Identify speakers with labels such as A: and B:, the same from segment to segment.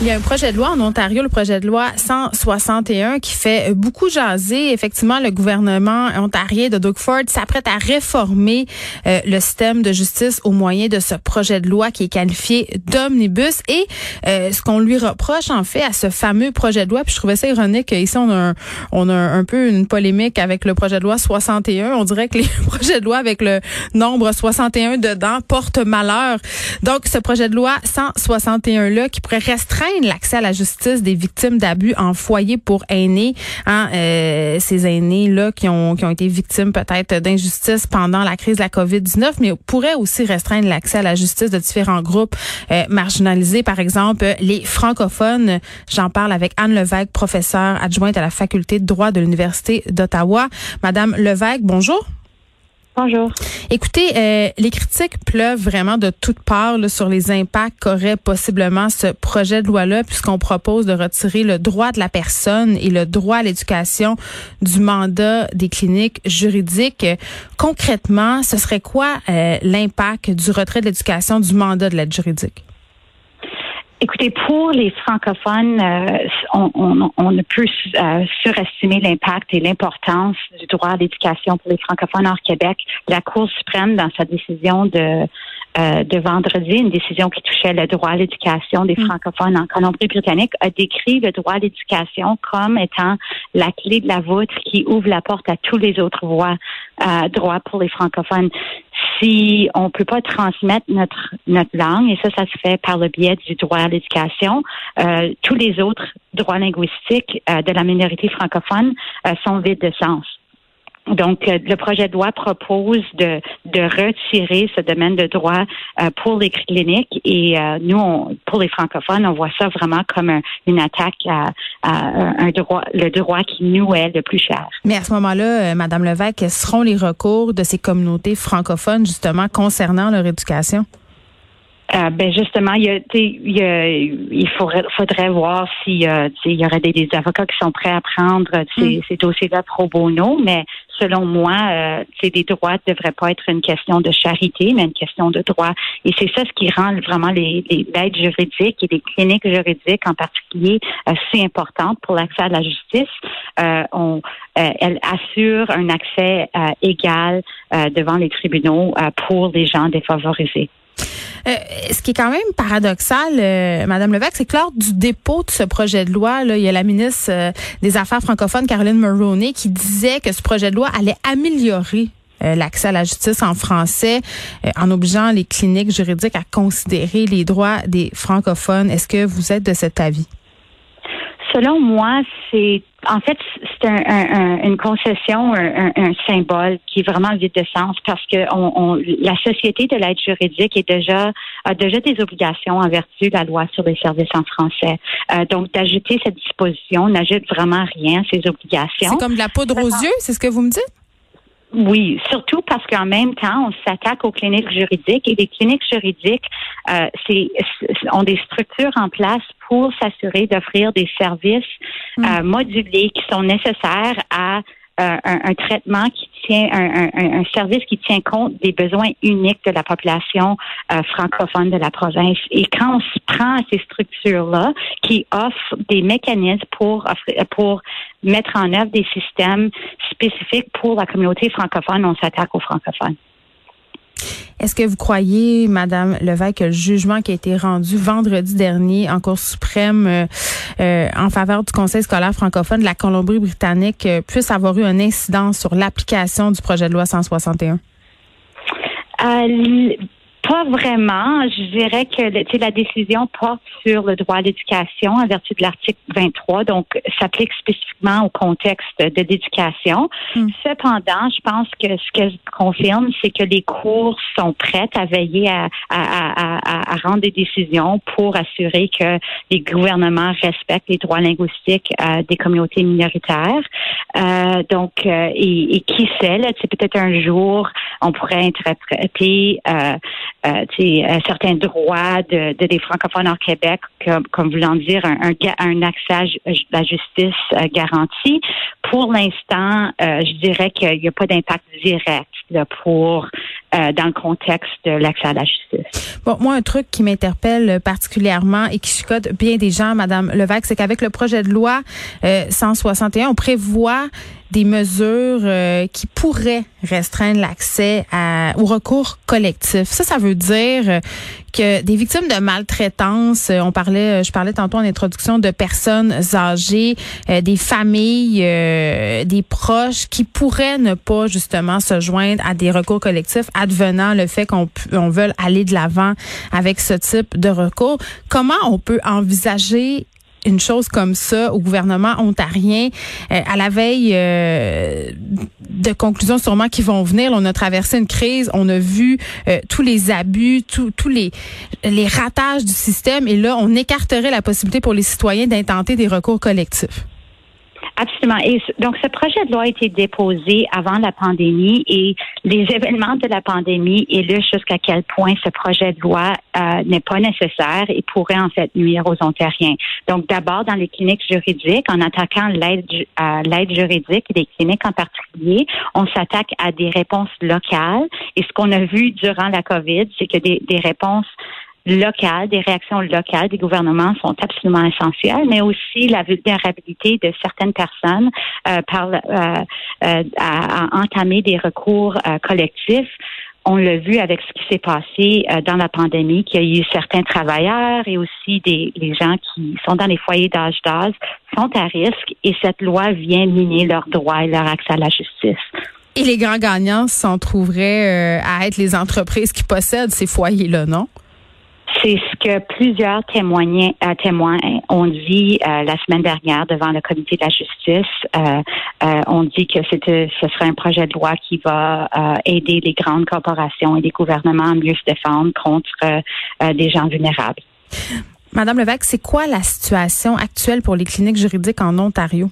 A: Il y a un projet de loi en Ontario, le projet de loi 161, qui fait beaucoup jaser. Effectivement, le gouvernement ontarien de Doug Ford s'apprête à réformer euh, le système de justice au moyen de ce projet de loi qui est qualifié d'omnibus. Et euh, ce qu'on lui reproche, en fait, à ce fameux projet de loi, puis je trouvais ça ironique, ici, on a, un, on a un peu une polémique avec le projet de loi 61. On dirait que les projets de loi avec le nombre 61 dedans portent malheur. Donc, ce projet de loi 161-là, qui pourrait restreindre l'accès à la justice des victimes d'abus en foyer pour aînés, hein, euh, ces aînés là qui ont qui ont été victimes peut-être d'injustice pendant la crise de la Covid-19, mais pourrait aussi restreindre l'accès à la justice de différents groupes euh, marginalisés, par exemple les francophones. J'en parle avec Anne Levesque, professeure adjointe à la faculté de droit de l'université d'Ottawa. Madame Levesque, bonjour.
B: Bonjour.
A: Écoutez, euh, les critiques pleuvent vraiment de toutes parts sur les impacts qu'aurait possiblement ce projet de loi-là, puisqu'on propose de retirer le droit de la personne et le droit à l'éducation du mandat des cliniques juridiques. Concrètement, ce serait quoi euh, l'impact du retrait de l'éducation du mandat de l'aide juridique?
B: Écoutez, pour les francophones, euh, on, on, on, ne peut euh, surestimer l'impact et l'importance du droit à l'éducation pour les francophones hors Québec. La Cour suprême, dans sa décision de euh, de vendredi, une décision qui touchait le droit à l'éducation des francophones en Colombie-Britannique, a décrit le droit à l'éducation comme étant la clé de la voûte qui ouvre la porte à tous les autres voies, euh, droits pour les francophones. Si on peut pas transmettre notre notre langue, et ça, ça se fait par le biais du droit à l'éducation, euh, tous les autres droits linguistiques euh, de la minorité francophone euh, sont vides de sens. Donc, euh, le projet de loi propose de, de retirer ce domaine de droit euh, pour les cliniques et euh, nous, on, pour les francophones, on voit ça vraiment comme un- une attaque à, à un droit, le droit qui nous est le plus cher.
A: Mais à ce moment-là, euh, Madame Levesque, quels seront les recours de ces communautés francophones justement concernant leur éducation?
B: Euh, ben justement, il, y a, il, y a- il faudrait, faudrait voir si euh, il y aurait des, des avocats qui sont prêts à prendre ces, ces dossiers-là pro bono, mais selon moi, euh, les droits ne devraient pas être une question de charité, mais une question de droit. Et c'est ça ce qui rend vraiment les, les l'aide juridique et les cliniques juridiques en particulier euh, si importantes pour l'accès à la justice. Euh, on, euh, elle assure un accès euh, égal euh, devant les tribunaux euh, pour les gens défavorisés.
A: Euh, ce qui est quand même paradoxal, euh, Madame Levesque, c'est que lors du dépôt de ce projet de loi, il y a la ministre euh, des Affaires francophones, Caroline Mulroney, qui disait que ce projet de loi allait améliorer euh, l'accès à la justice en français en obligeant les cliniques juridiques à considérer les droits des francophones. Est-ce que vous êtes de cet avis?
B: Selon moi, c'est en fait c'est un, un- un- une concession, un, un- un symbole qui est vraiment vide de sens parce que on, on- la société de l'aide juridique est déjà a déjà des obligations en vertu de la loi sur les services en français. Euh, donc d'ajouter cette disposition n'ajoute vraiment rien à ces obligations.
A: C'est comme de la poudre aux yeux, c'est ce que vous me dites?
B: Oui, surtout parce qu'en même temps, on s'attaque aux cliniques juridiques et les cliniques juridiques euh, c'est- ont des structures en place pour s'assurer d'offrir des services euh, modulés qui sont nécessaires à un, un traitement qui tient, un, un- un service qui tient compte des besoins uniques de la population euh, francophone de la province. Et quand on se prend à ces structures-là qui offrent des mécanismes pour offrir, pour mettre en œuvre des systèmes spécifiques pour la communauté francophone, on s'attaque aux francophones.
A: Est-ce que vous croyez, Madame Levesque, que le jugement qui a été rendu vendredi dernier en Cour suprême euh, euh, en faveur du Conseil scolaire francophone de la Colombie-Britannique euh, puisse avoir eu un incident sur l'application du projet de loi 161?
B: Pas vraiment. Je dirais que la décision porte sur le droit à l'éducation en vertu de l'article 23, donc s'applique spécifiquement au contexte de l'éducation. Hmm. Cependant, je pense que ce qu'elle confirme, c'est que les cours sont prêtes à veiller à, à, à, rendre des décisions pour assurer que les gouvernements respectent les droits linguistiques euh, des communautés minoritaires. Euh, donc, euh, et, et, qui sait, c'est peut-être un jour, on pourrait interpréter euh, euh, certains droits de, de, des francophones hors Québec, comme, voulant dire un, accès à la justice euh, garantie. Pour l'instant, euh, je dirais qu'il n'y a pas d'impact direct pour euh, dans le contexte de l'accès à la justice.
A: Bon, moi, un truc qui m'interpelle particulièrement et qui chicote bien des gens, Madame Levac, c'est qu'avec le projet de loi 161, on prévoit des mesures euh, qui pourraient restreindre l'accès au recours collectif. Ça, ça veut dire euh, que des victimes de maltraitance, euh, on parlait, je parlais tantôt en introduction de personnes âgées, des familles, des proches qui pourraient ne pas justement se joindre à des recours collectifs, advenant le fait qu'on on veut aller de l'avant avec ce type de recours. Comment on peut envisager une chose comme ça au gouvernement ontarien euh, à la veille euh, de conclusions sûrement qui vont venir. on a traversé une crise, on a vu euh, tous les abus, tous les les ratages du système et là on écarterait la possibilité pour les citoyens d'intenter des recours collectifs.
B: Absolument. Et donc, ce projet de loi a été déposé avant la pandémie et les événements de la pandémie illustrent jusqu'à quel point ce projet de loi euh, n'est pas nécessaire et pourrait en fait nuire aux Ontariens. Donc, d'abord, dans les cliniques juridiques, en attaquant l'aide l'aide juridique des cliniques en particulier, on s'attaque à des réponses locales. Et ce qu'on a vu durant la COVID, c'est que des, des réponses locales, des réactions locales des gouvernements sont absolument essentielles, mais aussi la vulnérabilité de certaines personnes euh, par, euh, euh, à, entamer des recours collectifs on l'a vu avec ce qui s'est passé dans la pandémie, qu'il y a eu certains travailleurs et aussi des gens qui sont dans les foyers d'âge d'âge sont à risque et cette loi vient miner leurs droits et leur accès à la justice.
A: Et les grands gagnants s'en trouveraient à être les entreprises qui possèdent ces foyers-là, non?
B: C'est ce que plusieurs témoins, euh, témoins ont dit euh, la semaine dernière devant le comité de la justice. Euh, on dit que c'était, ce serait un projet de loi qui va aider les grandes corporations et les gouvernements à mieux se défendre contre des gens vulnérables.
A: Madame Levesque, c'est quoi la situation actuelle pour les cliniques juridiques en Ontario?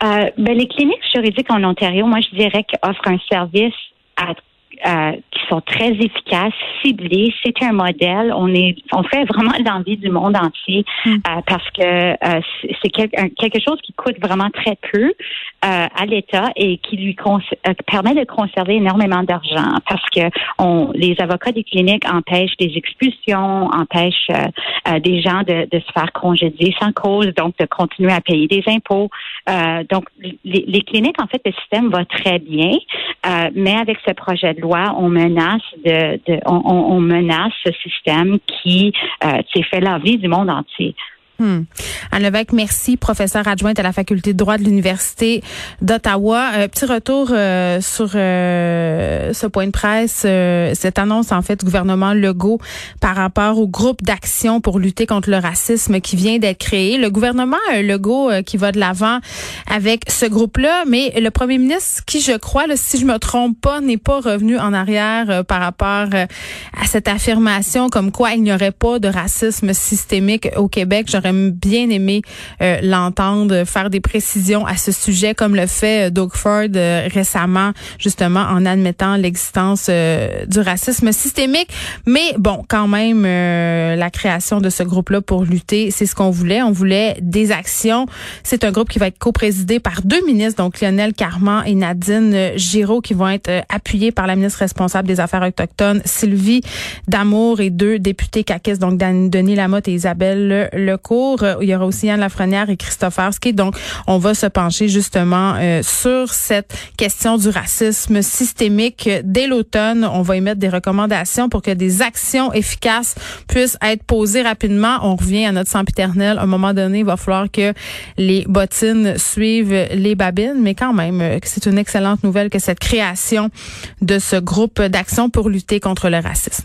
B: ben, les cliniques juridiques en Ontario, moi, je dirais qu'offrent un service à euh, qui sont très efficaces, ciblés. C'est un modèle. On est, on fait vraiment l'envie du monde entier hmm. euh, parce que euh, c'est quelque chose qui coûte vraiment très peu à l'État et qui lui permet de conserver énormément d'argent parce que on, les avocats des cliniques empêchent des expulsions, empêchent des gens de, de, se faire congédier sans cause, donc de continuer à payer des impôts. donc les, les, cliniques, en fait, le système va très bien, mais avec ce projet de loi on menace de, on, menace ce système qui euh, fait la vie du monde entier.
A: Hmm. Anne Levesque, merci, professeur adjointe à la faculté de droit de l'Université d'Ottawa. Euh, petit retour euh, sur euh, ce point de presse, cette annonce en fait du gouvernement Legault par rapport au groupe d'action pour lutter contre le racisme qui vient d'être créé. Le gouvernement Legault qui va de l'avant avec ce groupe-là, mais le premier ministre, qui je crois, si je me trompe pas, n'est pas revenu en arrière par rapport à cette affirmation comme quoi il n'y aurait pas de racisme systémique au Québec. Bien aimé euh, l'entendre faire des précisions à ce sujet, comme le fait euh, Doug Ford euh, récemment, justement en admettant l'existence du racisme systémique. Mais bon, quand même, la création de ce groupe-là pour lutter, c'est ce qu'on voulait. On voulait des actions. C'est un groupe qui va être co-présidé par deux ministres, donc Lionel Carman et Nadine Giraud, qui vont être appuyés par la ministre responsable des Affaires autochtones, Sylvie Damour, et deux députés caquistes, donc Denis Lamotte et Isabelle Lecourt Guilbeault. Il y aura aussi Yann Lafrenière et Christophe Husky. Donc, on va se pencher justement sur cette question du racisme systémique. Dès l'automne, on va émettre des recommandations pour que des actions efficaces puissent être posées rapidement. On revient à notre sempiternel. À un moment donné, il va falloir que les bottines suivent les babines, mais quand même, c'est une excellente nouvelle que cette création de ce groupe d'action pour lutter contre le racisme.